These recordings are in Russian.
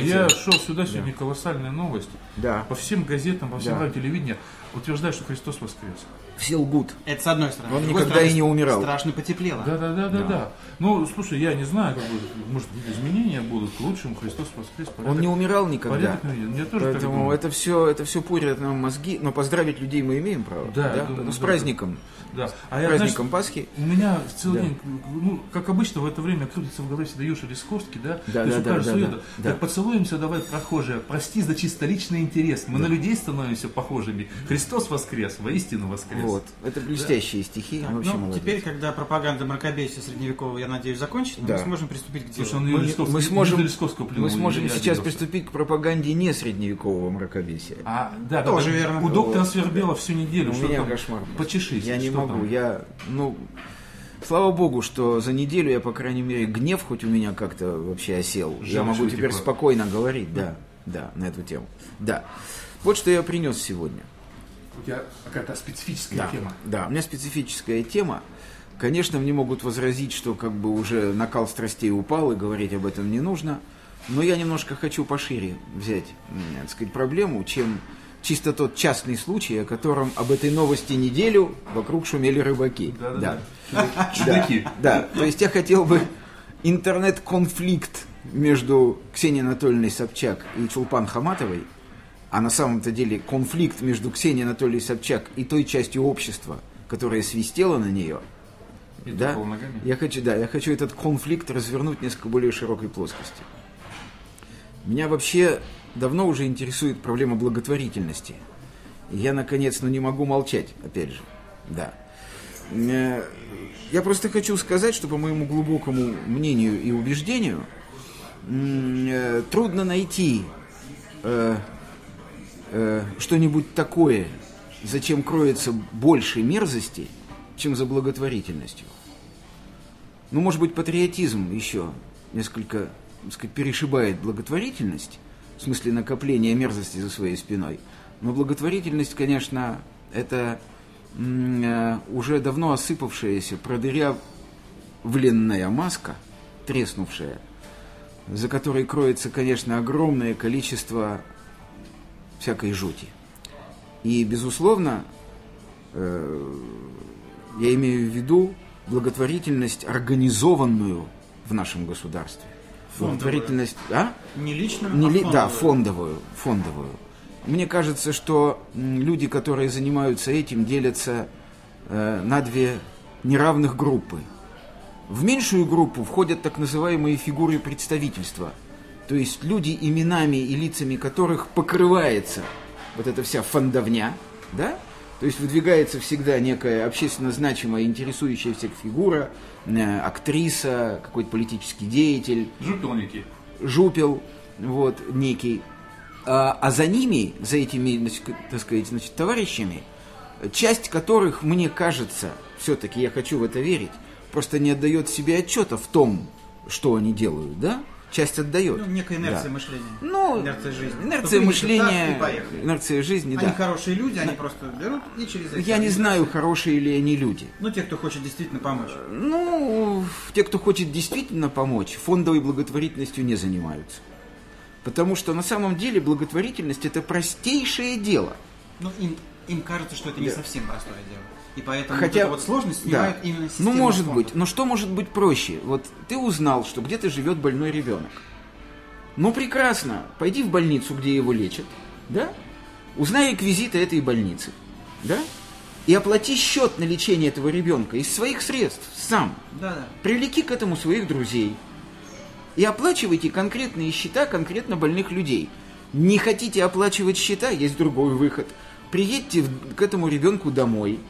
Слушай, я шел сюда, сегодня колоссальная новость. Да. По всем газетам, по всем Да. радио, телевидению утверждают, что Христос воскрес. Все лгут. Это с одной стороны. Он никогда стороны, и не умирал. Страшно потеплело. Да, да, да, да, да. Ну, слушай, я не знаю, как бы, может, изменения будут к лучшему. Христос воскрес. Порядок, Он не умирал никогда. порядок. Я тоже так Поэтому думаю. это все, это все пурит нам мозги. Но поздравить людей мы имеем право. Да, я думаю, Ну, с да. праздником. Да. А С я, праздником знаешь, Пасхи. У меня целый Да. день, ну, как обычно, в это время крутится в голове всегда Юша Лисковский, да? Да, То есть да, у да, да, да, да. Так поцелуемся, давай, прохожие, прости за чисто личный интерес. Мы на людей становимся похожими. Христос воскрес, воистину воскрес. Вот. Это блестящие стихи. Ну, Вообще молодец. теперь, когда пропаганда мракобесия средневекового, я надеюсь, закончится, Да. мы сможем приступить к делу. Слушай, он мы, мы сможем, не мы сможем сейчас приступить к пропаганде не средневекового мракобесия. А, да, Тоже да, верно. У доктора Свербела всю неделю. У меня там? кошмар. Почешись. Я не что могу. там? Я, ну, слава богу, что за неделю я, по крайней мере, гнев хоть у меня как-то вообще осел. я Желчь могу теперь вытекла. спокойно говорить, да, да, на эту тему. Да. Вот что я принес сегодня. У тебя какая-то специфическая Да, тема. да, у меня специфическая тема. Конечно, мне могут возразить, что как бы уже накал страстей упал и говорить об этом не нужно. Но я немножко хочу пошире взять, так сказать, проблему, чем чисто тот частный случай, о котором об этой новости неделю вокруг шумели рыбаки. Да-да-да. Да. Чудаки. Да, то есть я хотел бы интернет-конфликт между Ксенией Анатольевной Собчак и Чулпан Хаматовой, а на самом-то деле конфликт между Ксенией Анатольевной Собчак и той частью общества, которая свистела на нее, И да, я хочу, да, я хочу этот конфликт развернуть в несколько более широкой плоскости. Меня вообще давно уже интересует проблема благотворительности. Я, наконец, ну не могу молчать, опять же. Да. Э, Я просто хочу сказать, что по моему глубокому мнению и убеждению, э, трудно найти э, что-нибудь такое, зачем кроется больше мерзости, чем за благотворительностью. Ну, может быть, патриотизм еще несколько так сказать, перешибает благотворительность, в смысле накопления мерзости за своей спиной. Но благотворительность, конечно, это э, уже давно осыпавшаяся, продырявленная маска, треснувшая, за которой кроется, конечно, огромное количество всякой жути. И, безусловно, э, я имею в виду благотворительность, организованную в нашем государстве. Благотворительность, а? Не лично, Не а ли- да, фондовую. фондовую, фондовую. Мне кажется, что люди, которые занимаются этим, делятся э, на две неравных группы. В меньшую группу входят так называемые фигуры представительства, то есть люди, именами и лицами которых покрывается вот эта вся фондовня, да? То есть выдвигается всегда некая общественно значимая, интересующая всех фигура, э, актриса, какой-то политический деятель, Жупелники. жупел, вот, некий. А, а за ними, за этими, значит, так сказать, значит, товарищами, часть которых, мне кажется, все-таки я хочу в это верить, просто не отдает себе отчета в том, что они делают, да? Часть отдает. Ну, некая инерция Да. мышления. Ну, инерция жизни. Инерция принято мышления, так, инерция жизни, Они да. хорошие люди, они просто берут и через это. Я не знаю, хорошие ли они люди. Ну, те, кто хочет действительно помочь. Ну, те, кто хочет действительно помочь, фондовой благотворительностью не занимаются. Потому что на самом деле благотворительность это простейшее дело. Ну, им, им кажется, что это не Да. совсем простое дело. И поэтому Хотя, вот вот сложность снимают да. именно Ну, система может фондов. быть. Но что может быть проще? Вот ты узнал, что где-то живет больной ребенок. Ну, прекрасно. Пойди в больницу, где его лечат, да? Узнай реквизиты этой больницы, да? И оплати счет на лечение этого ребенка из своих средств сам. Да, да. Привлеки к этому своих друзей. И оплачивайте конкретные счета конкретно больных людей. Не хотите оплачивать счета, есть другой выход. Приедьте к этому ребенку домой.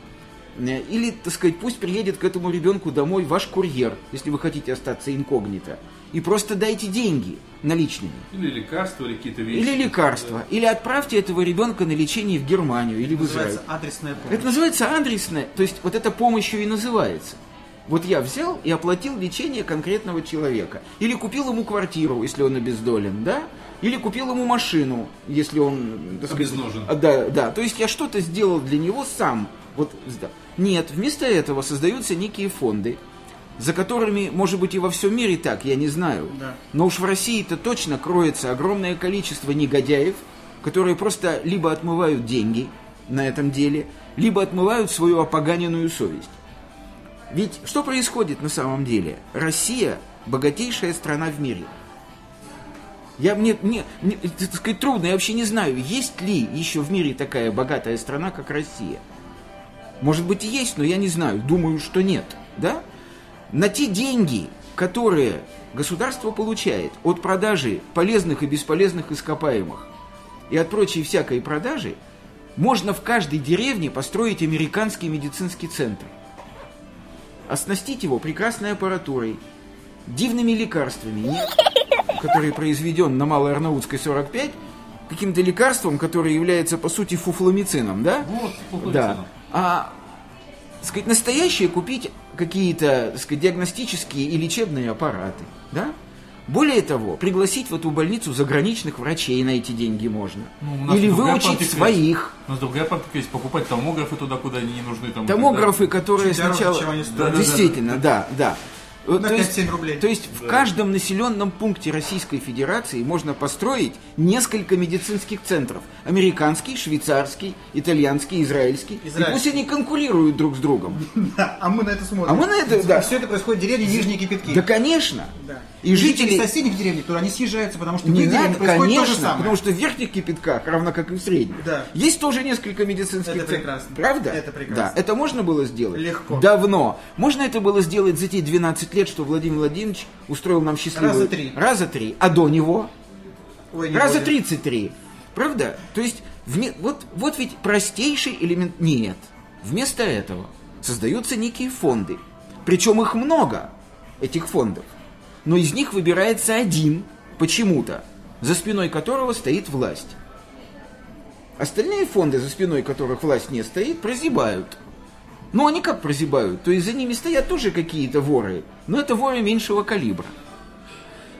Э, Или, так сказать, пусть приедет к этому ребенку домой ваш курьер, если вы хотите остаться инкогнито. И просто дайте деньги наличными. Или лекарства, или какие-то вещи. Или лекарства. Или отправьте этого ребенка на лечение в Германию или в Израиль. Называется адресная помощь. Это называется адресная, то есть вот эта помощью и называется. Вот я взял и оплатил лечение конкретного человека. Или купил ему квартиру, если он обездолен, да? Или купил ему машину, если он... так сказать, Обезножен. а, Да, да. То есть я что-то сделал для него сам. Вот, да. Нет, вместо этого создаются некие фонды, за которыми, может быть, и во всем мире так, я не знаю. Да. Но уж в России-то точно кроется огромное количество негодяев, которые просто либо отмывают деньги на этом деле, либо отмывают свою опоганенную совесть. Ведь что происходит на самом деле? Россия – богатейшая страна в мире. Я, мне, мне, мне, так сказать, трудно, я вообще не знаю, есть ли еще в мире такая богатая страна, как Россия. Может быть и есть, но я не знаю, думаю, что нет. Да? На те деньги, которые государство получает от продажи полезных и бесполезных ископаемых и от прочей всякой продажи, можно в каждой деревне построить американский медицинский центр. Оснастить его прекрасной аппаратурой, дивными лекарствами, нет, который произведен на Малой Арнаутской 45, каким-то лекарством, которое является, по сути, фуфломицином, да? Вот, фуфломицином. Да. А, сказать, настоящее купить какие-то, сказать, диагностические и лечебные аппараты, да? Более того, пригласить в эту больницу заграничных врачей на эти деньги можно. Ну, Или выучить своих. У нас другая практика есть, покупать томографы туда, куда они не нужны. Там, Томографы, которые Чуть дороже, сначала... стоят. Да-да-да. Действительно, да, да. На То есть- 5-7 рублей. То есть в каждом населенном пункте Российской Федерации можно построить несколько медицинских центров. Американский, швейцарский, итальянский, израильский. И Израильский. пусть они конкурируют друг с другом. Да, а мы на это смотрим. А мы на это, да. Все это происходит в деревне Нижние Кипятки. Да, конечно. Да. И жители... соседних деревень, туда они съезжаются, потому что в их деревне происходит то же конечно, самое. потому что в верхних кипятках, равно как и в средних, Да. есть тоже несколько медицинских Это центров. прекрасно. Правда? Это прекрасно. Да, это можно было сделать? Легко. Давно. Можно это было сделать за те 12 лет, что Владимир Владимирович устроил нам счастливую... Раза три. Раза три. А до него? Ой, не Раза будет. 33. Правда? То есть, вме- вот, вот ведь простейший элемент... Нет. Вместо этого создаются некие фонды. Причем их много, этих фондов. Но из них выбирается один, почему-то, за спиной которого стоит власть. Остальные фонды, за спиной которых власть не стоит, прозябают. Ну, они как прозябают? То есть за ними стоят тоже какие-то воры, но это воры меньшего калибра.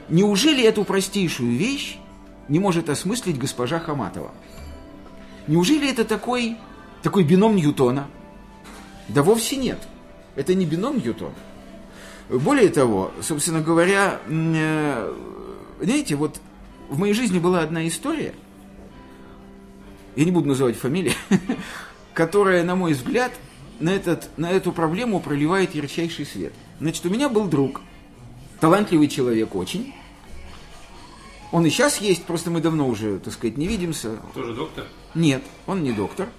Неужели эту простейшую вещь не может осмыслить госпожа Хаматова? Неужели это такой, такой бином Ньютона? Да вовсе нет. Это не бином Ньютона. Более того, собственно говоря, э, знаете, вот в моей жизни была одна история, я не буду называть фамилии, которая, на мой взгляд, на, этот, на эту проблему проливает ярчайший свет. Значит, у меня был друг, талантливый человек очень. Он и сейчас есть, просто мы давно уже, так сказать, не видимся. Тоже доктор? Нет, он не доктор.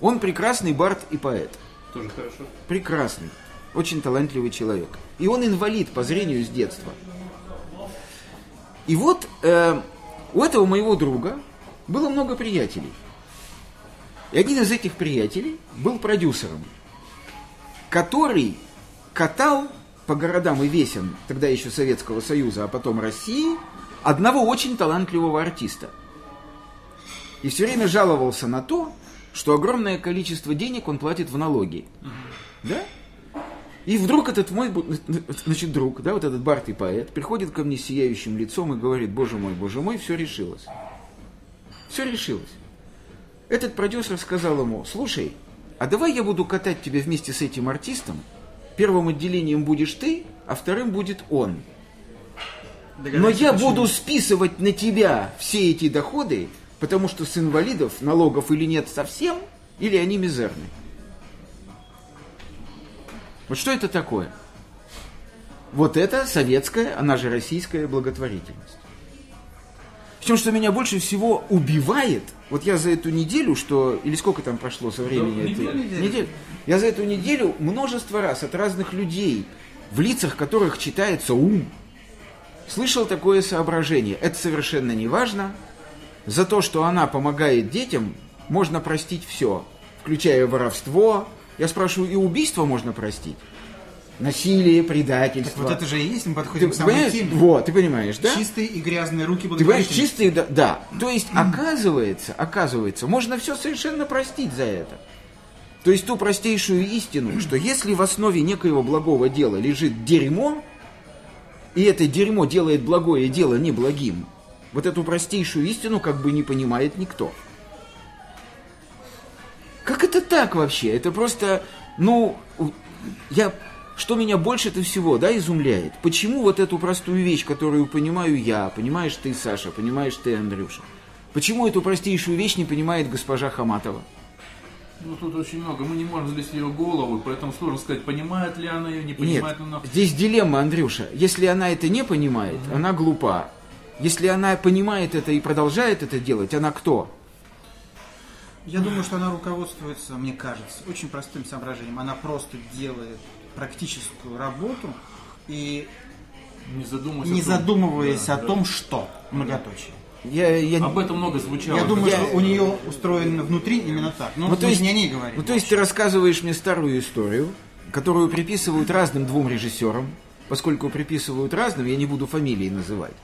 Он прекрасный бард и поэт. Тоже хорошо. Прекрасный, очень талантливый человек. И он инвалид по зрению с детства. И вот э, у этого моего друга было много приятелей. И один из этих приятелей был продюсером, который катал по городам и весен, тогда еще Советского Союза, а потом России, одного очень талантливого артиста. И все время жаловался на то, что огромное количество денег он платит в налоги. Да? И вдруг этот мой, значит, друг, да, вот этот Барт и поэт, приходит ко мне сияющим лицом и говорит, боже мой, боже мой, все решилось. Все решилось. Этот продюсер сказал ему, слушай, а давай я буду катать тебя вместе с этим артистом, первым отделением будешь ты, а вторым будет он. Но я почему. буду списывать на тебя все эти доходы, потому что с инвалидов налогов или нет совсем, или они мизерны. Вот что это такое? Вот это советская, она же российская благотворительность. Причем, что меня больше всего убивает, вот я за эту неделю, что, или сколько там прошло со времени? Да, этой- неделю. Я за эту неделю множество раз от разных людей, в лицах которых читается ум, слышал такое соображение. Это совершенно не важно. За то, что она помогает детям, можно простить все, включая воровство. Я спрашиваю, и убийство можно простить? Насилие, предательство. Вот это же и есть, мы Ты подходим к самой понимаешь? теме. Вот, ты понимаешь, да? Чистые и грязные руки Ты понимаешь, чистые, да, да. То есть, оказывается, оказывается, можно все совершенно простить за это. То есть ту простейшую истину, что если в основе некоего благого дела лежит дерьмо, и это дерьмо делает благое дело неблагим, вот эту простейшую истину как бы не понимает никто. Как это так вообще? Это просто, ну, я, что меня больше-то всего, да, изумляет? Почему вот эту простую вещь, которую понимаю я, понимаешь ты, Саша, понимаешь ты, Андрюша, почему эту простейшую вещь не понимает госпожа Хаматова? Ну тут очень много. Мы не можем залезть в ее голову, поэтому сложно сказать, понимает ли она ее, не Нет, понимает ли она. здесь дилемма, Андрюша. Если она это не понимает, она глупа. Если она понимает это и продолжает это делать, она кто? Я думаю, что она руководствуется, мне кажется, очень простым соображением. Она просто делает практическую работу и Не задумываясь. не о том- задумываясь Да, о да. том, что. Многоточие. Я, я... Об этом много звучало. Я думаю, Я- что у нее устроено внутри именно так. Ну, Ну, то есть, не о ней говорим. ну, то есть ты рассказываешь мне старую историю, которую приписывают разным двум режиссерам, поскольку приписывают разным, я не буду фамилии называть.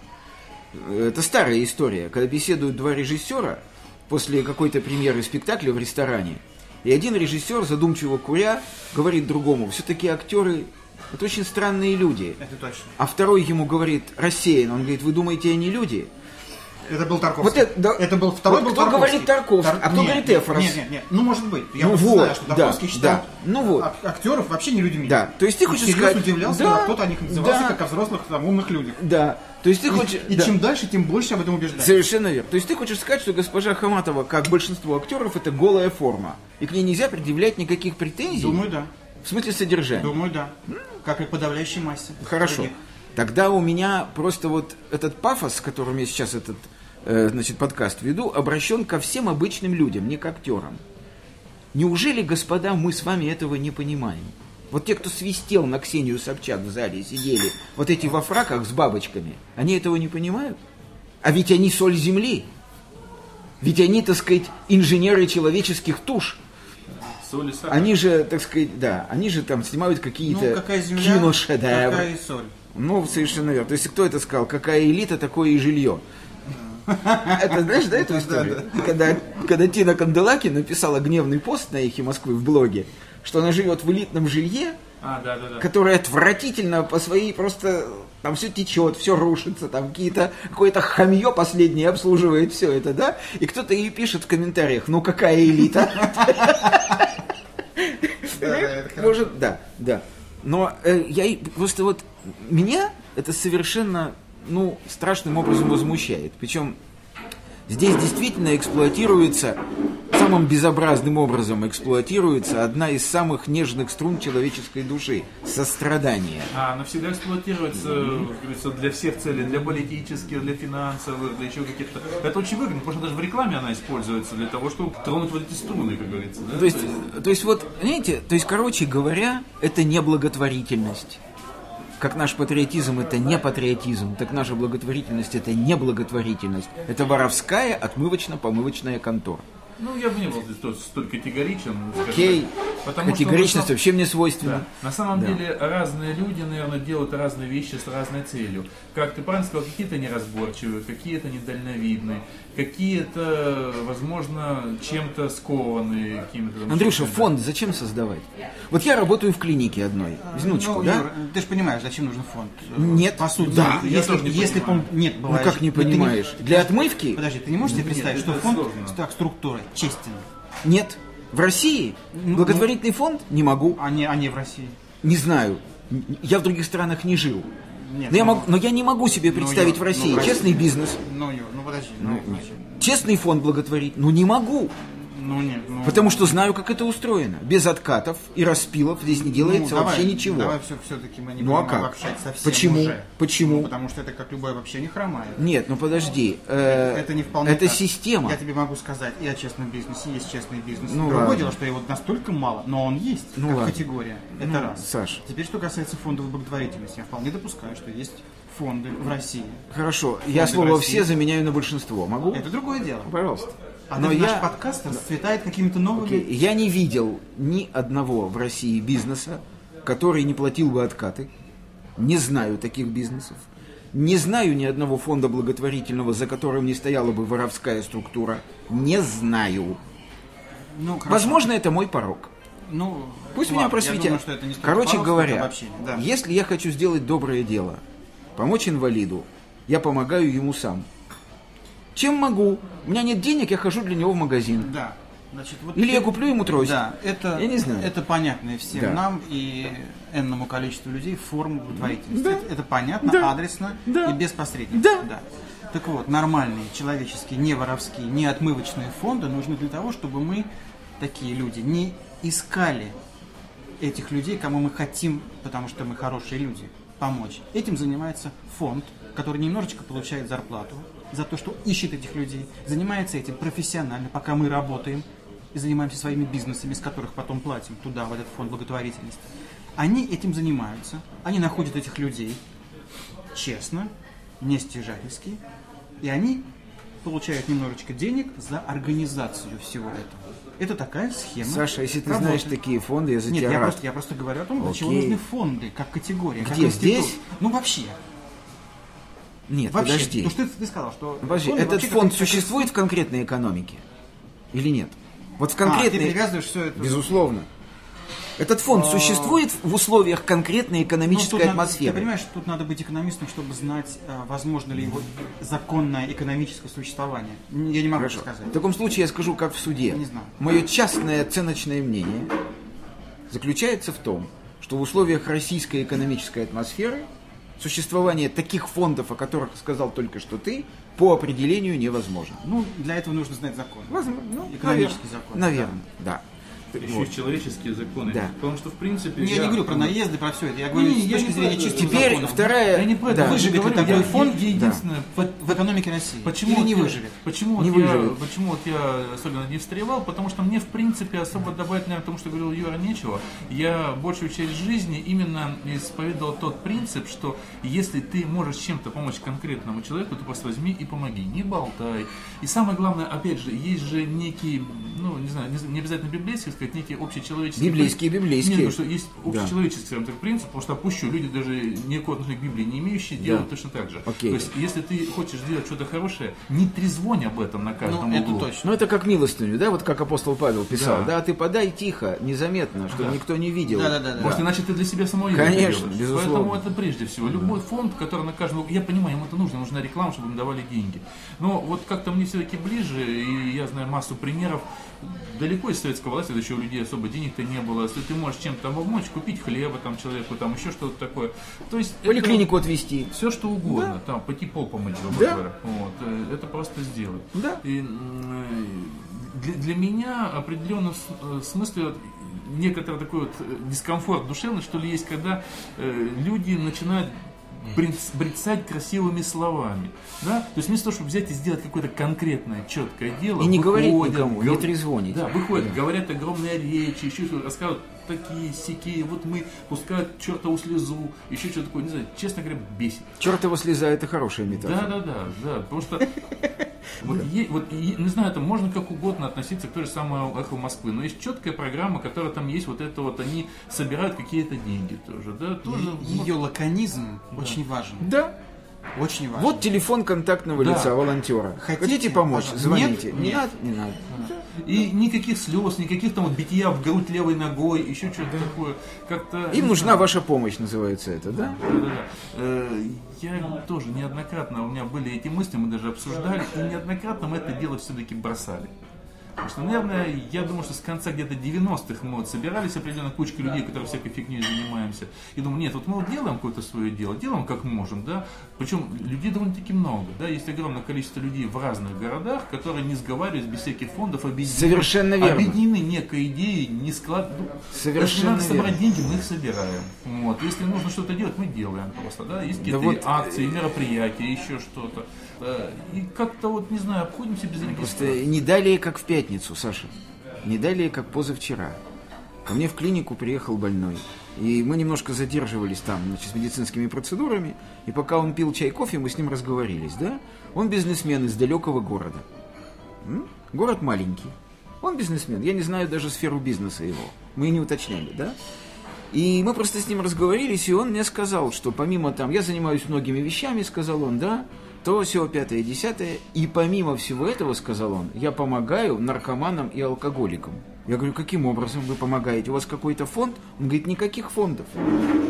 Это старая история, когда беседуют два режиссера после какой-то премьеры спектакля в ресторане, и один режиссер, задумчиво куря, говорит другому, все-таки актеры это очень странные люди. Это точно. А второй ему говорит, рассеян, он говорит, вы думаете, они люди? Это был Тарковский. Вот это, да. Это был второй Вот был кто Тарковский. говорит Тарковский, а кто нет, говорит Эфрос? Нет, нет, нет. Ну, может быть. Я Ну вот, знаю, что да, Тарковский считал да. Ну вот. ак- актеров вообще не людьми. Да, то есть ты хочешь сказать- удивлялся, Да, когда кто-то о них назывался да. как о взрослых там, умных людях. Да. То есть ты И, хочешь... и да. чем дальше, тем больше об этом убеждаюсь. Совершенно верно. То есть ты хочешь сказать, что госпожа Хаматова, как большинство актеров, это голая форма. И к ней нельзя предъявлять никаких претензий. Думаю, да. В смысле содержания. Думаю, да. Как и подавляющей массе. Хорошо. других. Тогда у меня просто вот этот пафос, с которым я сейчас этот э, значит, подкаст веду, обращен ко всем обычным людям, не к актерам. Неужели, господа, мы с вами этого не понимаем? Вот те, кто свистел на Ксению Собчак в зале и сидели, вот эти во фраках с бабочками, они этого не понимают? А ведь они соль земли. Ведь они, так сказать, инженеры человеческих туш. Соль и сахар. Они же, так сказать, да, они же там снимают какие-то Ну, какая земля, киношедевры. какая и соль. Ну, совершенно верно. То есть, кто это сказал? Какая элита, такое и жилье. Это знаешь, да, эту историю? Когда, когда Тина Канделаки написала гневный пост на эхе Москвы в блоге, что она живет в элитном жилье, А, да, да, да. которое отвратительно по своей просто... Там все течет, все рушится, там какие-то какое-то хамье последнее обслуживает все это, да? И кто-то ей пишет в комментариях, ну какая элита? Может, да, да. Но э, я просто вот меня это совершенно, ну, страшным образом возмущает. Причем здесь действительно эксплуатируется, самым безобразным образом эксплуатируется одна из самых нежных струн человеческой души – сострадание. А, она всегда эксплуатируется, как говорится, для всех целей, для политических, для финансовых, для еще каких-то. Это очень выгодно, потому что даже в рекламе она используется для того, чтобы тронуть вот эти струны, как говорится. Да? То есть, то есть вот, знаете, то есть, короче говоря, это не благотворительность. Как наш патриотизм это не патриотизм, так наша благотворительность это не благотворительность. Это воровская отмывочно-помывочная контора. Ну, я бы не был здесь столь, категоричен. Окей, так. Потому что категоричность на вообще мне свойственна. Да. На самом Да. деле разные люди, наверное, делают разные вещи с разной целью. Как ты правильно сказал, какие-то неразборчивые, какие-то недальновидные, какие-то, возможно, чем-то скованные. какими-то Андрюша, фонд зачем создавать? Вот я работаю в клинике одной, минуточку, Ну, да? Юр, ты же понимаешь, зачем нужен фонд? Нет. По сути, Да. Я если, тоже не если понимаю. Нет, Ну бывает, как не ну, ты понимаешь? Для отмывки? Подожди, ты не можешь себе представить, Нет, что фонд сложно. так, структура честен, Нет. В России Ну, благотворительный фонд не могу, а не, а в России? не знаю. Я в других странах не жил. Нет, Но я, ну, могу, но я не могу себе представить Юр, в России ну, честный бизнес, Ну, ну подожди, ну, подожди. честный фонд благотворить. Ну не могу, Ну нет, ну... потому что знаю, как это устроено. Без откатов и распилов здесь не делается ну, давай, вообще ничего. Давай все, все-таки мы не Ну, а будем как? обобщать совсем Почему? уже. Почему? Ну, потому что это как любое обобщение хромает. Нет, ну подожди. э, Это не вполне Это так. система. Я тебе могу сказать и о честном бизнесе, есть честный бизнес. Ну, Другое ладно. дело, что его настолько мало, но он есть, Ну, как ладно. категория. Это Ну, раз. Саш. Теперь, что касается фондов благотворительности, я вполне допускаю, что есть фонды в России. Хорошо, я Фонды слово России. «все» заменяю на большинство. Могу? Это другое дело. Пожалуйста. А Но этот я... наш подкаст расцветает какими-то новыми... Окей, Я не видел ни одного в России бизнеса, который не платил бы откаты. Не знаю таких бизнесов. Не знаю ни одного фонда благотворительного, за которым не стояла бы воровская структура. Не знаю. Ну, хорошо. Возможно, это мой порог. Ну, Пусть ладно, меня просветят. думаю, что это не Короче пафос, говоря. Да. если я хочу сделать доброе дело, помочь инвалиду, я помогаю ему сам. Чем могу? У меня нет денег, я хожу для него в магазин. Да. Значит, вот Или ты- я куплю ему тросик. Да, это, Я не знаю. это понятно всем Да. нам и энному количеству людей форма благотворительности. Да. Это, это понятно, Да. адресно Да. и без посредников. Да. Так вот, нормальные, человеческие, не воровские, не отмывочные фонды нужны для того, чтобы мы, такие люди, не искали этих людей, кому мы хотим, потому что мы хорошие люди, помочь. Этим занимается фонд, который немножечко получает зарплату за то, что ищет этих людей, занимается этим профессионально, пока мы работаем и занимаемся своими бизнесами, с которых потом платим туда, в этот фонд благотворительности. Они этим занимаются, они находят этих людей честно, не стяжательски, и они получают немножечко денег за организацию всего этого. Это такая схема. Саша, если ты работы. знаешь такие фонды, я за Нет, тебя я рад. просто, я просто говорю о том, для чего Окей. нужны фонды, как категория, как Где, институт. здесь? Ну, вообще. Нет, вообще. подожди. Потому что ты, ты сказал, что... Подожди, фонды этот вообще фонд существует в конкретной экономике? Или нет? Вот в А, ты конкретной... привязываешь все это... Безусловно. Этот фонд А. существует в условиях конкретной Ну, экономической тут надо- атмосферы. ты понимаешь, тут надо быть экономистом, чтобы знать, э, возможно ли его законное экономическое существование. Я не могу Хорошо. сказать. В таком случае я скажу, как в суде. Не знаю. Мое частное оценочное мнение заключается в том, что в условиях российской экономической атмосферы существование таких фондов, о которых сказал только что ты, по определению невозможно. Ну, для этого нужно знать закон. Возможно, ну, Экономический наверное. закон. Наверное, да. Еще Вот. и человеческие законы. Да. Потому что, в принципе... Ну, Я, не говорю про наезды, про все это. Я говорю Не, с я точки не зрения чистого Теперь закона. вторая... Я не про это да. выживет ли говорю, такой я- фонд? я единственное, В, в экономике России. Почему Или вот не я- выживет? Почему, Не вот я, выживет. почему вот я особенно не встревал? Потому что мне, в принципе, особо добавить, наверное, тому, что говорил Юра, нечего. Я большую часть жизни именно исповедовал тот принцип, что если ты можешь чем-то помочь конкретному человеку, то просто возьми и помоги. Не болтай. И самое главное, опять же, есть же некий, ну, не знаю, не, не обязательно библейский, сказать, некий общечеловеческий... Библейские, библейские. Нет, потому что есть Да. общечеловеческий скажем так, принцип, потому что опущу, люди даже никакого отношения к Библии не имеющие, делают точно так же. Окей. То есть, если ты хочешь сделать что-то хорошее, не трезвонь об этом на каждом Ну, это углу. точно. Ну, это как милостыню, да, вот как апостол Павел писал. Да. Да, ты подай тихо, незаметно, чтобы Да. никто не видел. Да-да-да. Может, иначе ты для себя самого Конечно, делаешь. безусловно. Поэтому это прежде всего. Любой фонд, который на каждом... Я понимаю, ему это нужно, нужна реклама, чтобы им давали деньги. Но вот как-то мне все-таки ближе, и я знаю массу примеров, далеко из советского власти, еще у людей особо денег-то не было. Если ты можешь чем-то помочь, купить хлеба там человеку, там еще что-то такое. То есть это- Поликлинику отвести. все что угодно, там пойти пол помыть, Да. говоря. Вот, э, это просто сделать. Да. И, э, для, для меня определенно в э, смысле некоторый такой вот дискомфорт душевный, что ли, есть, когда э, люди начинают бриц- брецать красивыми словами. Да? То есть вместо того, чтобы взять и сделать какое-то конкретное, четкое дело, И не говорить выходят, никому, не гов- трезвонить. Да, выходят, говорят огромные речи, еще что-то, рассказывают такие, сякие, вот мы пускают чертову слезу, еще что-то такое, не знаю, честно говоря, бесит. Чертова слеза это хорошая метафора. Да, да, да, да. Потому что вот, е- вот е- не знаю, это можно как угодно относиться к той же самой эхо Москвы, но есть четкая программа, которая там есть, вот это вот они собирают какие-то деньги тоже, да, тоже. ну, Ее лаконизм очень важен. Да. Очень важен. Вот телефон контактного Да. лица волонтера. Хотите, Хотите? помочь? Пожалуйста. Звоните. Нет? Не Нет. надо? Не надо. И никаких слез, никаких там вот битья в грудь левой ногой, еще что-то такое. Как-то. Им нужна знаю. ваша помощь, называется это, да? Да, да, да. Я тоже неоднократно, у меня были эти мысли, мы даже обсуждали, и неоднократно мы это дело все-таки бросали. Потому что, наверное, я думаю, что с конца где-то 90-х мы вот собирались определенная кучка людей, которые всякой фигней занимаемся. И думаю, нет, вот мы вот делаем какое-то свое дело, делаем как можем, да. Причем людей довольно-таки много, да. Есть огромное количество людей в разных городах, которые не сговариваясь без всяких фондов, объединены, Совершенно верно. объединены некой идеей, не склад... ну, Совершенно Если надо собрать верно. деньги, мы их собираем. Вот. Если нужно что-то делать, мы делаем просто, да. Есть какие-то вот- акции, мероприятия, еще что-то. И как-то вот, не знаю, обходимся без Просто регистрации. не далее, как в пятницу, Саша. Не далее, как позавчера. Ко мне в клинику приехал больной. И мы немножко задерживались там, значит, с медицинскими процедурами. И пока он пил чай, кофе, мы с ним разговорились, да? Он бизнесмен из далекого города. М? Город маленький. Он бизнесмен. Я не знаю даже сферу бизнеса его. Мы не уточняли, да? И мы просто с ним разговорились, и он мне сказал, что помимо там, я занимаюсь многими вещами, сказал он, да, то все пятое, десятое, и помимо всего этого, сказал он, я помогаю наркоманам и алкоголикам. Я говорю, каким образом вы помогаете? У вас какой-то фонд? Он говорит, никаких фондов.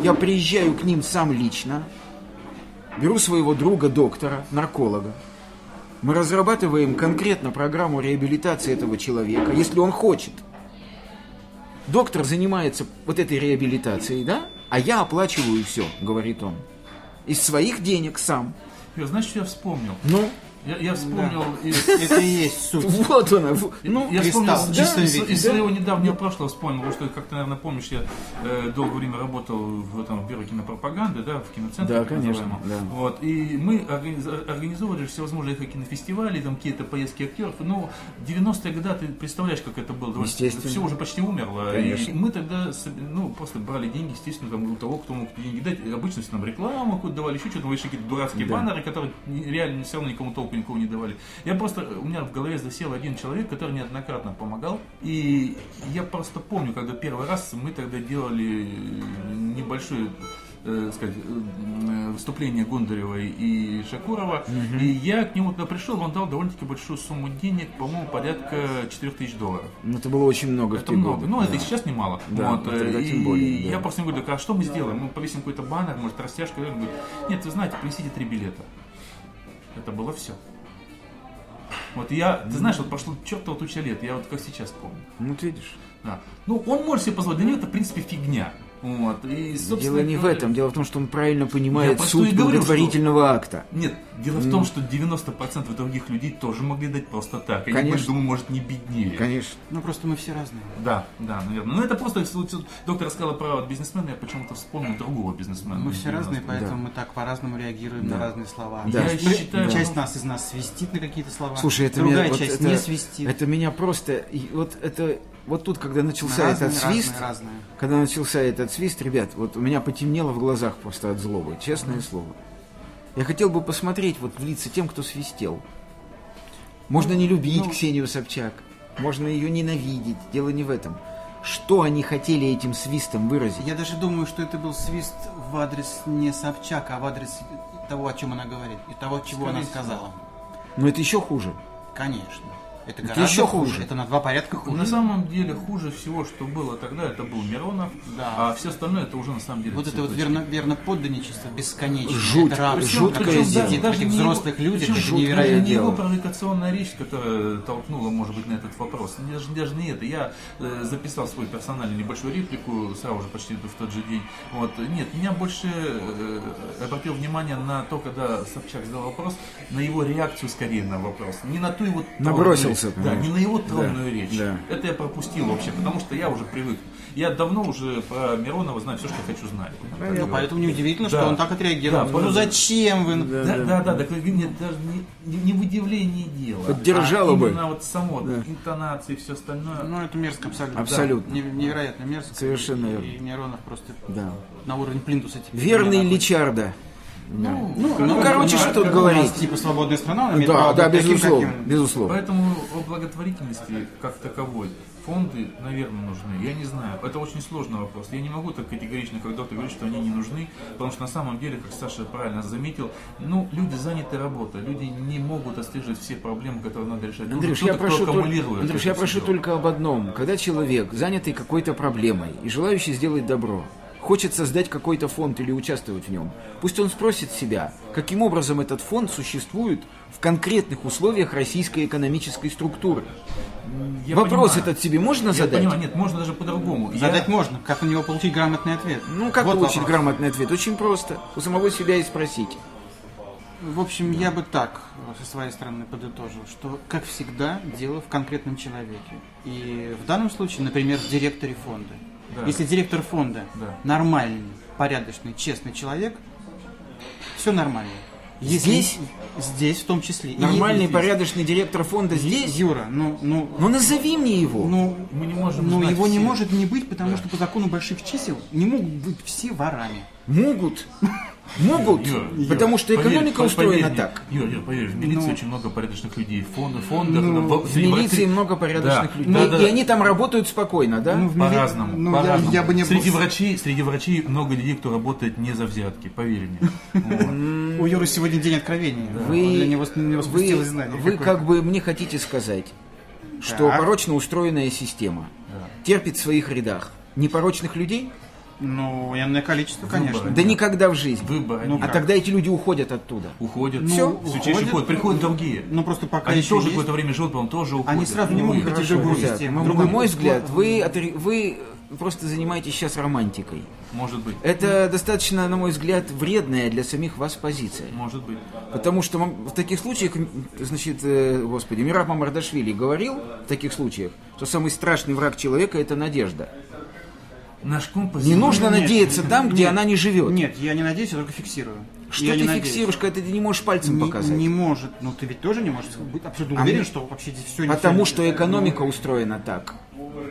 Я приезжаю к ним сам лично, беру своего друга доктора, нарколога. Мы разрабатываем конкретно программу реабилитации этого человека, если он хочет. Доктор занимается вот этой реабилитацией, да? А я оплачиваю все, говорит он. Из своих денег сам. Юр, знаешь, что я вспомнил? Ну, Я, я вспомнил из... Это и есть суть. вот она. Ну, я вспомнил кристалл в из, чистом из- виде, из да? своего недавнего прошлого вспомнил, потому что, как ты, наверное, помнишь, я э, долгое время работал в этом в бюро кинопропаганды, да, в киноцентре. Да, так конечно, называемом. да. Вот, и мы организ- организовывали всевозможные кинофестивали, там какие-то поездки актеров. Ну, 90-е годы, ты представляешь, как это было. Естественно. Все уже почти умерло. Конечно. И мы тогда ну, просто брали деньги, естественно, там, у того, кто мог деньги дать. Обычно нам рекламу какую-то давали, еще что-то, еще какие-то дурацкие Да. баннеры, которые не- реально все равно никому толку никого не давали. Я просто, у меня в голове засел один человек, который неоднократно помогал. И я просто помню, когда первый раз мы тогда делали небольшое э, сказать, э, выступление Гондаревой и Шакурова. И я к нему туда пришел, он дал довольно-таки большую сумму денег, по-моему, порядка 4000 долларов. ну, это было очень много Это много. годы. Ну, это Да. и сейчас немало. Да, вот, вот тогда и тем более, да. я просто ему говорю, так, а что мы сделаем? Мы повесим какой-то баннер, может, растяжку. Он говорит, нет, вы знаете, принесите три билета. Это было все. Вот я, ты знаешь, вот прошло чертова туча лет, я вот как сейчас помню. Ну, вот видишь. Да. Ну, он может себе позволить, для него это, в принципе, фигня. Вот. И, Дело не в этом. Дело в том, что он правильно Я понимает что и суть говорю, благотворительного акта. Нет, дело в том, что 90% других людей тоже могли дать просто так. И Конечно. я думаю, может, не беднее. Конечно. Ну, просто мы все разные. Да, да, наверное. Но это просто, вот доктор рассказала про бизнесмена, я почему-то вспомнил другого бизнесмена. Мы все разные, 90-х. поэтому мы так по-разному реагируем Да. на разные слова. Да. Я Мы- считаю, часть нас из нас свистит на какие-то слова, Слушай, это другая меня, вот часть это, не свистит. это меня просто, вот это, вот тут, когда начался разные, этот свист, разные, разные. когда начался этот свист, ребят, вот у меня потемнело в глазах просто от злобы, честное слово. Я хотел бы посмотреть вот в лица тем, кто свистел. Можно не любить ну- Ксению Собчак, можно ее ненавидеть, дело не в этом. Что они хотели этим свистом выразить? Я даже думаю, что это был свист в адрес не Собчак, а в адрес того, о чем она говорит, и того, чего она Скорее всего. сказала. Но это еще хуже. Конечно. Это Это гораздо еще хуже. хуже. Это на два порядка хуже. На самом деле хуже всего, что было тогда, это был Миронов, Да. а все остальное это уже на самом деле Вот это вот верно, верно подданничество бесконечное. Жуть, это рабство, жуткое которое дело. не взрослых его- людях, причем это жуткое даже невероятно. не его дело. провокационная речь, которая толкнула, может быть, на этот вопрос. Даже, даже не это. Я э, записал свою персональную небольшую реплику сразу же почти в тот же день. Вот. Нет, меня больше э, обратил внимание на то, когда Собчак задал вопрос, на его реакцию скорее на вопрос. Не на ту его тронную- Набросился, Да, понимаешь. не на его тронную Да, речь. да. Это я пропустил вообще, потому что я уже привык. Я давно уже про Миронова знаю все, что хочу знать. Ну, поэтому неудивительно, Да. что он так отреагировал. Да, ну зачем вы? Да. Да, да, да, так нет, даже не, не в удивлении дело. Поддержала а бы. Именно вот само, Да. интонации и все остальное. Ну, это мерзко абсолютно. Абсолютно. Да, не- невероятно мерзко. Совершенно И- верно. И Миронов просто Да. на уровне плинтуса. теперь Верный не Личарда. Ну, Ну, как короче, что тут как у нас, говорить? Типа свободная страна, она имеет Да, право да, быть таким, безусловно, каким- безусловно. Поэтому о благотворительности как таковой фонды, наверное, нужны. Я не знаю. Это очень сложный вопрос. Я не могу так категорично, когда ты говоришь, что они не нужны, потому что на самом деле, как Саша правильно заметил, ну, люди заняты работой, люди не могут отслеживать все проблемы, которые надо решать. Андрюш, я прошу, только, Андрюш, я прошу только об одном. Когда человек, занятый какой-то проблемой и желающий сделать добро, хочет создать какой-то фонд или участвовать в нем, пусть он спросит себя, каким образом этот фонд существует в конкретных условиях российской экономической структуры. Я Вопрос понимаю. этот себе можно Я задать? понимаю, нет, можно даже по-другому. Я- Задать можно. Как на него получить грамотный ответ? Ну, как Вот получить вопрос. грамотный ответ? Очень просто. У самого себя и спросить. В общем, я бы так э, со своей стороны подытожил, что, как всегда, дело в конкретном человеке. И в данном случае, например, в директоре фонда. Да. Если директор фонда Да. нормальный, порядочный, честный человек, все нормально. Здесь? Здесь в том числе. Нормальный, здесь. порядочный директор фонда здесь? Юра, ну, ну, Ну назови мне его. ну, Мы не можем ну, его не все. может не быть, потому Да. что по закону больших чисел не могут быть все ворами. Могут. Могут. Юр, потому что поверь, экономика по- устроена поверь так. Юр, Юр, поверь, в милиции Ну. очень много порядочных людей. В фонд- фондах, Ну, в, В милиции много порядочных Да, людей. да, и да. они там работают спокойно, да? Ну, По-разному. ну, я- по-разному. я бы не был среди с- врачей, среди врачей много людей, кто работает не за взятки, поверь мне. У Юры сегодня день откровения. Вы, как бы мне хотите сказать, что порочно устроенная система терпит в своих рядах? Непорочных людей? Ну, энное количество, конечно. Да никогда в жизни. Выбора Ну. А тогда эти люди уходят оттуда. Уходят. Ну, Все, уходят. уходят. Приходят другие. Ну, просто пока Они еще тоже есть. какое-то время живут, потом тоже уходят. Они сразу не могут прийти в другую систему. на Другой мой взгляд, вы, вы просто занимаетесь сейчас романтикой. Может быть. Это достаточно, на мой взгляд, вредная для самих вас позиция. Может быть. Потому что в таких случаях, значит, э, господи, Мираб Мамардашвили говорил в таких случаях, что самый страшный враг человека – это надежда. Наш компас... Не нужно Нет, надеяться там, где нет, она не живет. Нет, я не надеюсь, я только фиксирую. Что я ты не надеюсь. фиксируешь, когда ты не можешь пальцем не, показать? не может. Ну, ты ведь тоже не можешь быть абсолютно А уверен, мне- что вообще здесь все Потому что экономика устроена так.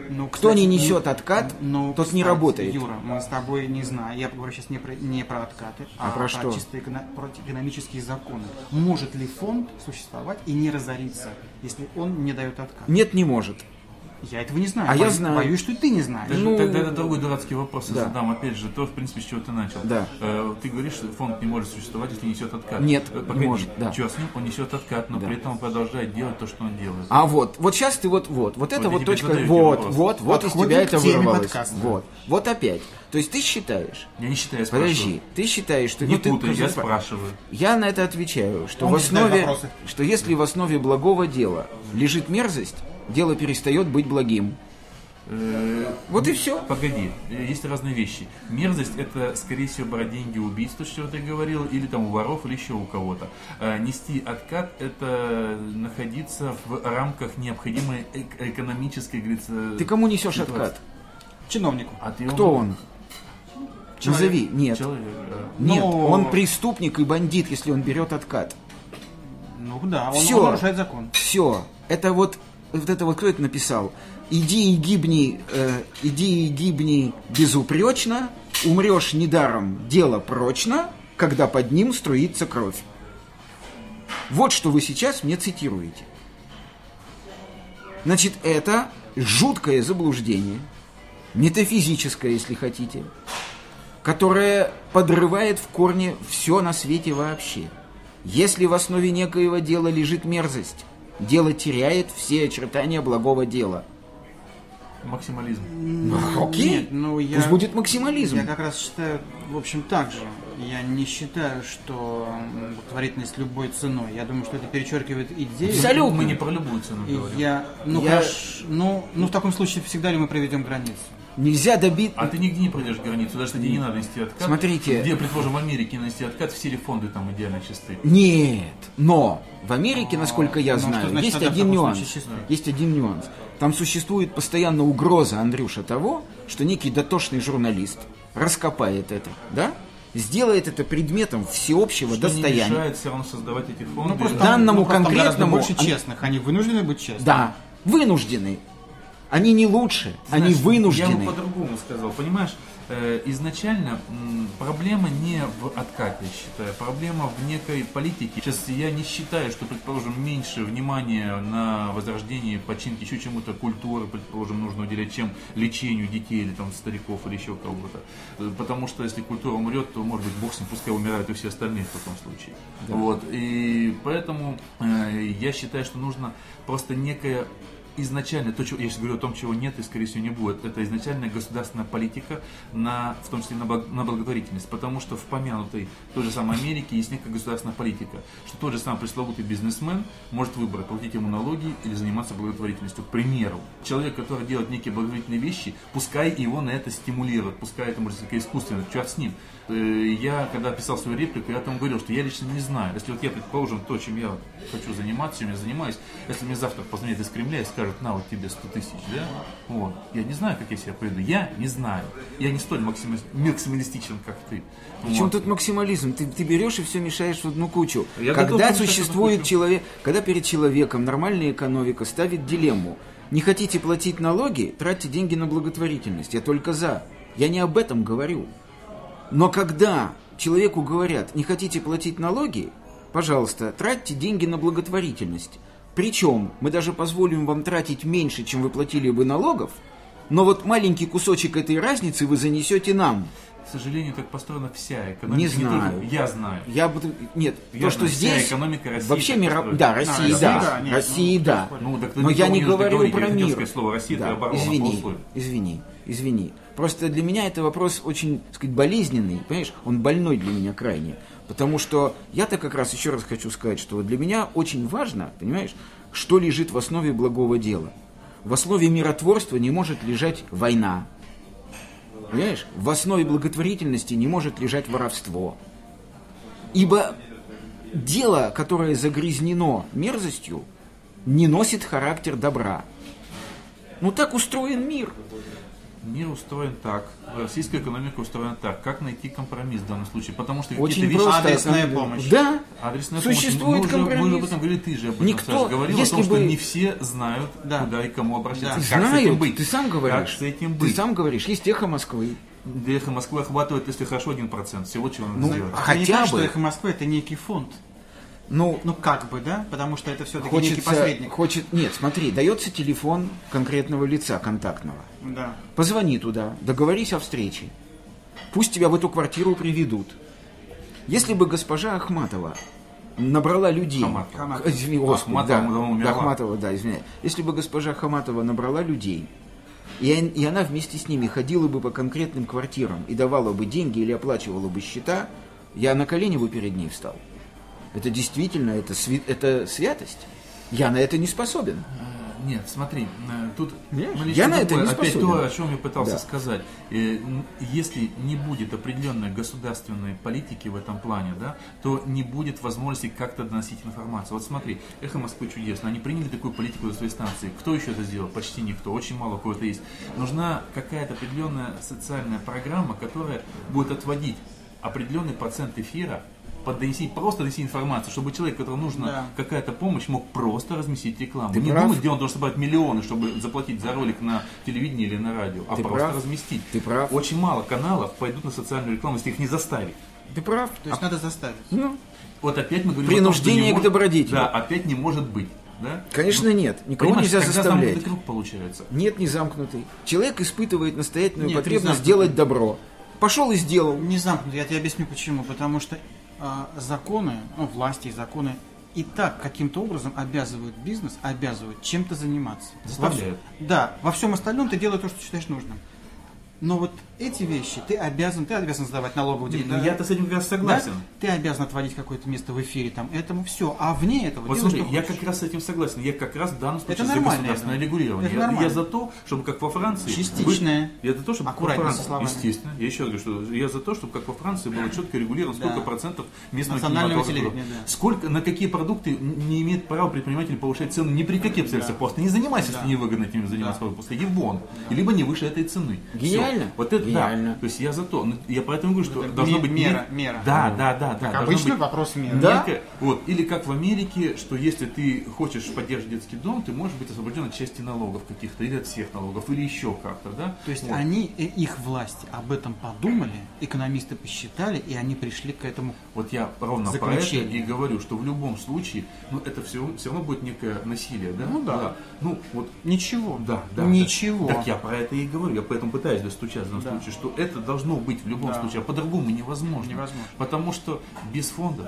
Ну, Кто кстати, не ну, несет откат, ну, тот не кстати, работает. Юра, мы с тобой не знаем. Я говорю сейчас не про, не про откаты, А а, про что? чисто эконо- про экономические законы. Может ли фонд существовать и не разориться, если он не дает откат? Нет, не может. Я этого не знаю. А я Боюсь- знаю. Боюсь, что ты не знаешь. Даже, Ну, тогда это другой дурацкий вопрос я да. задам. Опять же, то, в принципе, с чего ты начал. Да. Э, ты говоришь, что фонд не может существовать, если несет откат. Нет, Э, не может, да. Чё с ним? Он несет откат, но Да. при этом он продолжает делать то, что он делает. А вот, вот сейчас ты вот, вот, вот это Вот я вот точка, вот, вопрос. вот, вот из тебя это вырвалось. подкаста. Вот, вот опять. То есть ты считаешь, Я не считаю, я спрашиваю. подожди, ты считаешь, что... Не ну, ты путай, я просто спра- спрашиваю. Я на это отвечаю, что Он в основе, что если в основе благого дела лежит мерзость, дело перестает быть благим. Э, Вот и все. Погоди, э, есть разные вещи. Мерзость это, скорее всего, брать деньги убийства, что ты говорил, или там у воров, или еще у кого-то. А нести откат это находиться в рамках необходимой эк- экономической, говорится, Ты кому несешь ситуации. откат? Чиновнику. А ты Кто он? Назови. Нет. Человек. э, Нет, Но- он преступник и бандит, если он берет откат. Ну да, он, Всё. он нарушает закон. Все. Это вот, вот это вот кто это написал? Иди и гибни, э, иди и гибни безупречно, умрешь недаром, дело прочно, когда под ним струится кровь. Вот что вы сейчас мне цитируете. Значит, это жуткое заблуждение, метафизическое, если хотите, которое подрывает в корне все на свете вообще. Если в основе некоего дела лежит мерзость, дело теряет все очертания благого дела. Максимализм. Окей, Нет, ну я... пусть будет максимализм. Я как раз считаю, в общем, так же. Я не считаю, что благотворительность любой ценой. Я думаю, что это перечеркивает идею. Абсолютно. Мы не про любую цену говорим. я, ну Я- хорошо, ну, ну в таком случае всегда ли мы проведем границу? Нельзя добить... А ты нигде не пройдешь границу, даже где не надо нести откат. Смотрите. Где, предположим, в Америке нести откат, все ли фонды там идеально чисты. Нет, но в Америке, насколько я Ну, что знаю, значит есть один таком нюанс. Есть один нюанс. Там существует постоянно угроза, Андрюша, того, что некий дотошный журналист раскопает это, да? Сделает это предметом всеобщего Что не достояния. мешает все равно создавать эти фонды. Ну, просто Данному ну, просто там гораздо конкретному- больше честных. Они вынуждены быть честными. Да, вынуждены. Они не лучше, они Знаешь, Я вынуждены. бы по-другому сказал. Понимаешь, э, изначально проблема не в откате, я считаю. Проблема в некой политике. Сейчас я не считаю, что, предположим, меньше внимания на возрождение, починки, еще чему-то культуры, предположим, нужно уделять, чем лечению детей или там стариков или еще кого-то. Э, Потому что если культура умрет, то, может быть, бог с ним, пускай умирают и все остальные в таком случае. Вот. И поэтому э, я считаю, что нужно просто некое изначально, то, чего, я сейчас говорю о том, чего нет и, скорее всего, не будет, это изначальная государственная политика, на, в том числе на, на благотворительность. Потому что в помянутой той же самой Америке есть некая государственная политика, что тот же самый пресловутый бизнесмен может выбрать, платить ему налоги или заниматься благотворительностью. К примеру, человек, который делает некие благотворительные вещи, пускай его на это стимулируют, пускай это, может быть, искусственно, черт с ним. Э, Я, когда писал свою реплику, я там говорил, что я лично не знаю. Если вот я, предположим, то, чем я хочу заниматься, чем я занимаюсь, если мне завтра позвонят из Кремля и скажут, на, вот тебе 100 тысяч, да? Вот. Я не знаю, как я себя поведу. Я не знаю. Я не столь максими- максималистичен, как ты. Причем Вот. тут максимализм? Ты, ты берешь и все мешаешь в одну кучу. Я готов когда существует человек, когда перед человеком нормальная экономика ставит дилемму, не хотите платить налоги, тратьте деньги на благотворительность. Я только за. Я не об этом говорю. Но когда человеку говорят, не хотите платить налоги, пожалуйста, тратьте деньги на благотворительность. Причем мы даже позволим вам тратить меньше, чем вы платили бы налогов, но вот маленький кусочек этой разницы вы занесете нам. К сожалению, так построена вся экономика. Не знаю. только- я знаю. Я буду... Нет, Я то, что знаю, вся здесь... экономика России Вообще мира... Да, России, Россия, да. да, нет, России, ну, да. Ну, так Но я не не говорю про мир. слово «Россия» это оборона извини, извини, извини. Просто для меня это вопрос очень, так сказать, болезненный, понимаешь? Он больной для меня крайне. Потому что я-то как раз еще раз хочу сказать, что для меня очень важно, понимаешь, что лежит в основе благого дела. В основе миротворства не может лежать война. Понимаешь? В основе благотворительности не может лежать воровство. Ибо дело, которое загрязнено мерзостью, не носит характер добра. Ну так устроен мир. Мир устроен так, российская экономика устроена так. Как найти компромисс в данном случае? Потому что Очень какие-то вещи... просто. Адресная это- помощь. Да. Адресная Существует помощь. Мы уже- Мы уже компромисс. об этом говорили, ты же об этом, Никто- Саша, говорил если о том, что бы- не все знают, Да. куда и кому обращаться. Да. Как с этим Знают, быть? ты сам говоришь. Как с этим Ты быть? сам говоришь, есть эхо Москвы. Эхо Москвы охватывает, если хорошо, 1%. Всего, чего надо Ну, сделать. а хотя бы. что «Эхо Москвы» это некий фонд. Ну, Ну как бы, да? Потому что это все-таки некий хочется, посредник. хочет, нет, смотри, дается телефон конкретного лица контактного. Да. Позвони туда, договорись о встрече. Пусть тебя в эту квартиру приведут. Если бы госпожа Ахматова набрала людей... Хаматова. Извини, господи, Ахматова, да. Ахматова, да, извиняюсь. Если бы госпожа Хаматова набрала людей, и она вместе с ними ходила бы по конкретным квартирам и давала бы деньги или оплачивала бы счета, я на колени бы перед ней встал. Это действительно, это, сви- это святость. Я на это не способен. Э, Нет, смотри, э, тут маленько Я на это не Опять способен. то, о чем я пытался Да. сказать. Э, Если не будет определенной государственной политики в этом плане, да, то не будет возможности как-то доносить информацию. Вот смотри, «Эхо Москвы» чудесно. Они приняли такую политику за своей станции. Кто еще это сделал? Почти никто. Очень мало кого-то есть. Нужна какая-то определенная социальная программа, которая будет отводить определенный процент эфира под донесить, просто донести информацию, чтобы человек, которому нужна Да. какая-то помощь, мог просто разместить рекламу. Ты не прав. думать, где он должен собрать миллионы, чтобы заплатить за ролик на телевидении или на радио, а Ты просто прав. разместить. Ты прав. Очень мало каналов пойдут на социальную рекламу, если их не заставить. Ты прав. То есть надо заставить. Ну, Вот опять мы говорим Принуждение о том, что не к добродетели. Да, опять не может быть. Да? конечно, нет. Никого нельзя заставлять. замкнутый круг получается. Нет, не замкнутый. Человек испытывает настоятельную Нет, не потребность замкнутый. сделать добро. Пошел и сделал. Не замкнуто, я тебе объясню почему. Потому что а, законы, ну, власти и законы и так каким-то образом обязывают бизнес, обязывают чем-то заниматься. Заставляют. Во вс- да, во всем остальном ты делаешь то, что считаешь нужным. Но вот эти вещи ты обязан, ты обязан сдавать налоговую Нет, ну декларацию. я-то с этим как раз согласен. Да? Ты обязан отводить какое-то место в эфире, там, этому все. А вне этого Вот делай, смотри, я хочешь. как раз с этим согласен. Я как раз в данном случае Это за государственное это. регулирование. Это Я, нормально. я за то, чтобы как во Франции... Частичное. вы- Я за то, чтобы во Аккуратнее со Франции... словами. Естественно. Я еще говорю, что я за то, чтобы как во Франции было четко регулировано, сколько Да. процентов местного Национального кинематографа. телевидения, да. Сколько, на какие продукты не имеет права предприниматель повышать цену ни при каких обстоятельствах. Просто не занимайся, если невыгодно этим заниматься. Просто иди вон. И либо не выше этой цены. Гениально. Вот это Гениально. да. То есть я за то. Ну, Я поэтому говорю, что Это должно ме- быть мера, мера. Да, да, да, да. Как обычно, быть вопрос меры. Да. Некое- вот, или как в Америке, что если ты хочешь поддерживать детский дом, ты можешь быть освобожден от части налогов каких-то, или от всех налогов, или еще как-то, да? То есть Вот. они, э, их власти об этом подумали, экономисты посчитали, и они пришли к этому. Вот я ровно про это и говорю, что в любом случае, ну это все, все равно будет некое насилие, да? Ну да. Ну вот Ничего. Да, да. Ничего. Так я про это и говорю. Я поэтому пытаюсь достучаться Да. Случае, что это должно быть в любом Да. случае, а по-другому невозможно. Невозможно. Потому что без фондов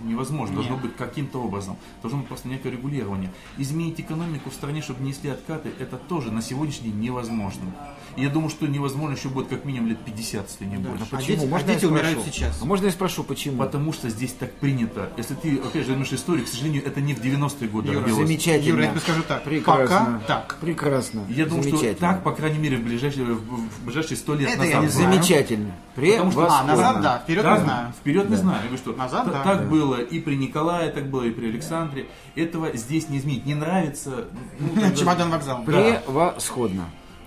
невозможно. Должно Нет. быть каким-то образом. Должно быть просто некое регулирование. Изменить экономику в стране, чтобы несли откаты, это тоже на сегодняшний день невозможно. И я думаю, что невозможно еще будет как минимум лет 50, если не больше. А дети- а я дети умирают сейчас. А можно я спрошу, почему? Потому что здесь так принято. Если ты, опять же, возьмешь историю, к сожалению, это не в 90-е годы Юра, родилось. Замечательно. Юра, я тебе скажу так. Прекрасно. Пока так. Прекрасно. Я думаю, что так, по крайней мере, в ближайшие, в- ближайшие сто лет Это назад. я не было. знаю. Замечательно. Потому что-. А, назад, да, вперед Да, не знаю. Вперед не знаю. Что Назад, да. так Да. было и при Николае, так было и при Александре. Этого здесь не изменить. Не нравится. ну, Чемодан вокзал. Да. Превосходно.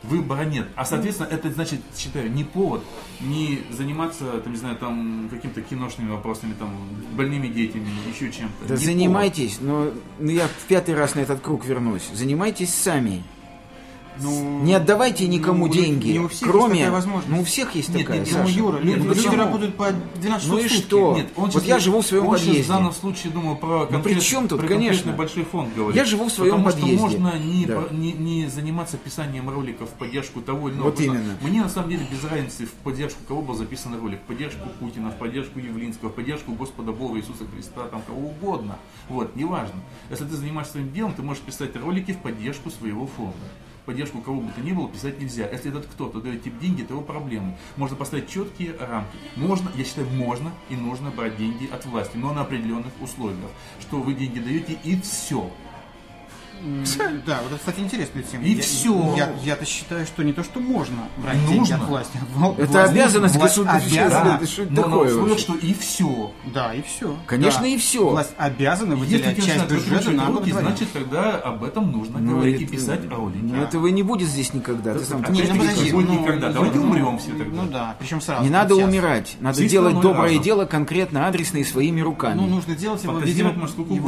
Выбора нет. А соответственно, это значит, считаю, не повод не заниматься, там, не знаю, там какими-то киношными вопросами, там, больными детьми, еще чем-то. Да Не занимайтесь, но ну, я в пятый раз на этот круг вернусь. Занимайтесь сами. Ну, Не отдавайте никому ну, деньги, не у всех кроме... есть такая возможность. Ну, у всех есть Нет, такая, нет, Ну, Саша. Юра, Нет, люди, ну люди работают по 12 Ну и что? Нет, он Вот я живу в своем он подъезде. в данном случае думаю про при конкрет- чем тут, про конечно. большой фонд говорит. Я живу в своем Потому подъезде. что можно не, Да. по- не, не заниматься писанием роликов в поддержку того или иного. Вот именно. Мне на самом деле без разницы в поддержку кого был записан ролик. В поддержку Путина, в поддержку Явлинского, в поддержку Господа Бога Иисуса Христа, там кого угодно. Вот, неважно. Если ты занимаешься своим делом, ты можешь писать ролики в поддержку своего фонда. Поддержку кого бы то ни было писать нельзя. Если этот кто-то дает тебе деньги, это его проблемы. Можно поставить четкие рамки. Можно, я считаю, можно и нужно брать деньги от власти, но на определенных условиях. Что вы деньги даете и все. Да, вот это, кстати, интересная тема. И Я- всё. Я, я-то считаю, что не то, что можно брать Нужно. деньги от власти. вла- Это власть- обязанность власть государства. на такое условиях, что и все. Да, и все. Конечно, и всё. Власть обязана Если выделять тебе часть бюджета на руки, значит тогда об этом нужно Ну, говорить и это- писать ролики. ну, этого и не будет здесь никогда. Ты сам Не, ну Опять-таки, подожди, будет ну, никогда. ну, Давайте ну, умрем все тогда. Ну да, причем сразу. Не надо сейчас. умирать. Надо Здесь делать доброе разом. дело конкретно, адресно и своими руками. Ну, нужно делать его, видимо.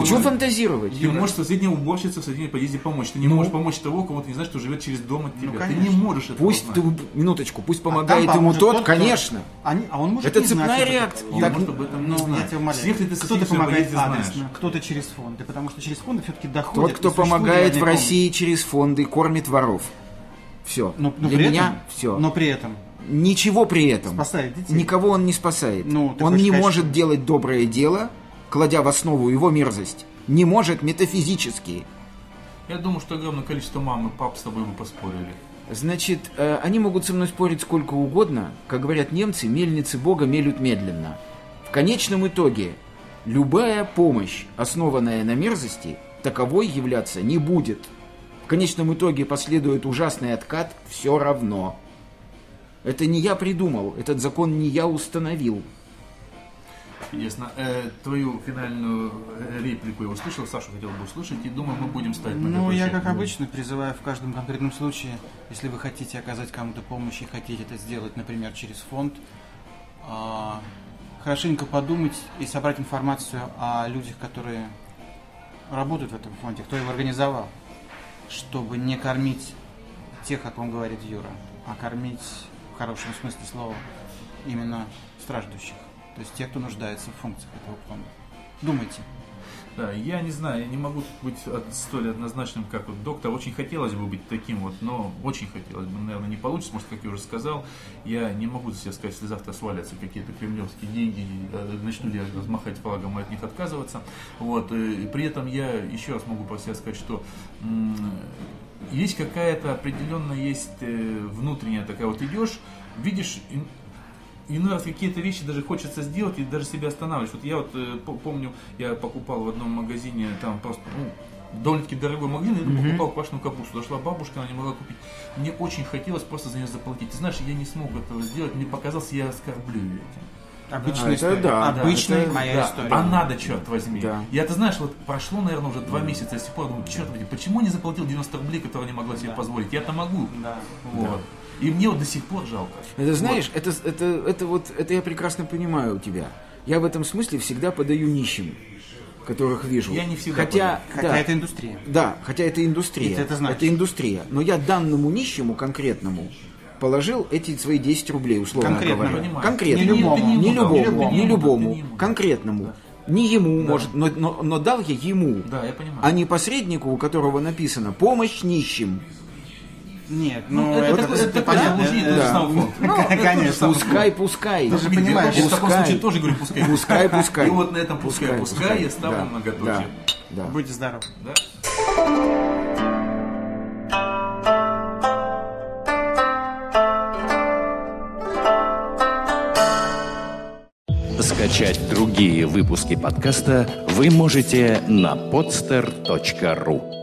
Чего фантазировать? Ты можешь соседней уборщице в соседней подъезде помочь. Ты не Ну. можешь помочь того, кому ты не знаешь, что живет через дом от тебя. ты конечно. не можешь этого Пусть ты, минуточку, пусть А помогает ему поможет тот, кто- конечно. Они- а он может Это не цепная реакция. Он Так, может об этом не Ну, знать. Всех ли ты кто-то помогает адресно, кто-то через фонды, потому что через фонды все-таки доходят. Тот, кто помогает в. России через фонды, кормит воров. Все. Но, но Для при меня этом, все. Но при этом Ничего при этом. спасает детей. Никого он не спасает. Ну, ты он хочешь не сказать, может что- делать доброе дело, кладя в основу его мерзость. Не может метафизически. Я думаю, что огромное количество мам и пап с тобой бы поспорили. Значит, э, они могут со мной спорить сколько угодно. Как говорят немцы, мельницы Бога мелют медленно. В конечном итоге, любая помощь, основанная на мерзости, таковой являться не будет. В конечном итоге последует ужасный откат все равно. Это не я придумал, этот закон не я установил. Чудесно. Э, твою финальную э, реплику я услышал, Сашу хотел бы услышать, и думаю, мы будем ставить Ну, я, как обычно, призываю в каждом конкретном случае, если вы хотите оказать кому-то помощь и хотите это сделать, например, через фонд, а, хорошенько подумать и собрать информацию о людях, которые работают в этом фонде, кто его организовал, чтобы не кормить тех, как он говорит Юра, а кормить в хорошем смысле слова именно страждущих, то есть тех, кто нуждается в функциях этого фонда. Думайте. Да, я не знаю, я не могу быть столь однозначным, как вот доктор. Очень хотелось бы быть таким вот, но очень хотелось бы, наверное, не получится, может, как я уже сказал. Я не могу себе сказать, если завтра свалятся какие-то кремлевские деньги, э, начну ли я размахать флагом и от них отказываться. Вот, э, и при этом я еще раз могу про себя сказать, что есть какая-то определенная, есть э, внутренняя такая вот идешь, видишь иной раз какие-то вещи даже хочется сделать и даже себя останавливаешь. Вот я вот э, по- помню, я покупал в одном магазине, там просто, ну, довольно-таки дорогой магазин, я покупал квашеную капусту. Дошла бабушка, она не могла купить. Мне очень хотелось просто за нее заплатить. Ты знаешь, я не смог этого сделать, мне показалось, я оскорблю ее этим. Обычная это история. да, да, Обычная это- моя Да, история. а надо, черт возьми. Да. Я, ты знаешь, вот прошло, наверное, уже два месяца, я с тех пор думаю, черт возьми, почему не заплатил 90 рублей, которые не могла себе позволить? Я-то могу. Да. Вот. И мне вот до сих пор жалко. Это знаешь, это, это, это вот, это я прекрасно понимаю у тебя. Я в этом смысле всегда подаю нищим, которых вижу. Я не всегда Хотя, Хотя да, это индустрия. да, хотя это индустрия. Ты это знаешь. Это индустрия. Но я данному нищему конкретному положил эти свои 10 рублей, условно Конкретно, говоря. понимаю. Конкретно. Не любому. Не Не любому. любому, Не да, любому. не. Конкретному. Не ему, может, но, но, но дал я ему. Да, я понимаю. А не посреднику, у которого написано «помощь нищим». Нет, Ну, ну, это, это, это, это это понятно. это фонд. Ну, Это конечно, Пускай, пускай. Ну, же понимаешь, я в таком случае тоже говорю, пускай. Пускай, пускай. И вот на этом пускай, пускай, я ставлю многоточие. Да. Будьте здоровы. Да? Скачать другие выпуски подкаста вы можете на podster.ru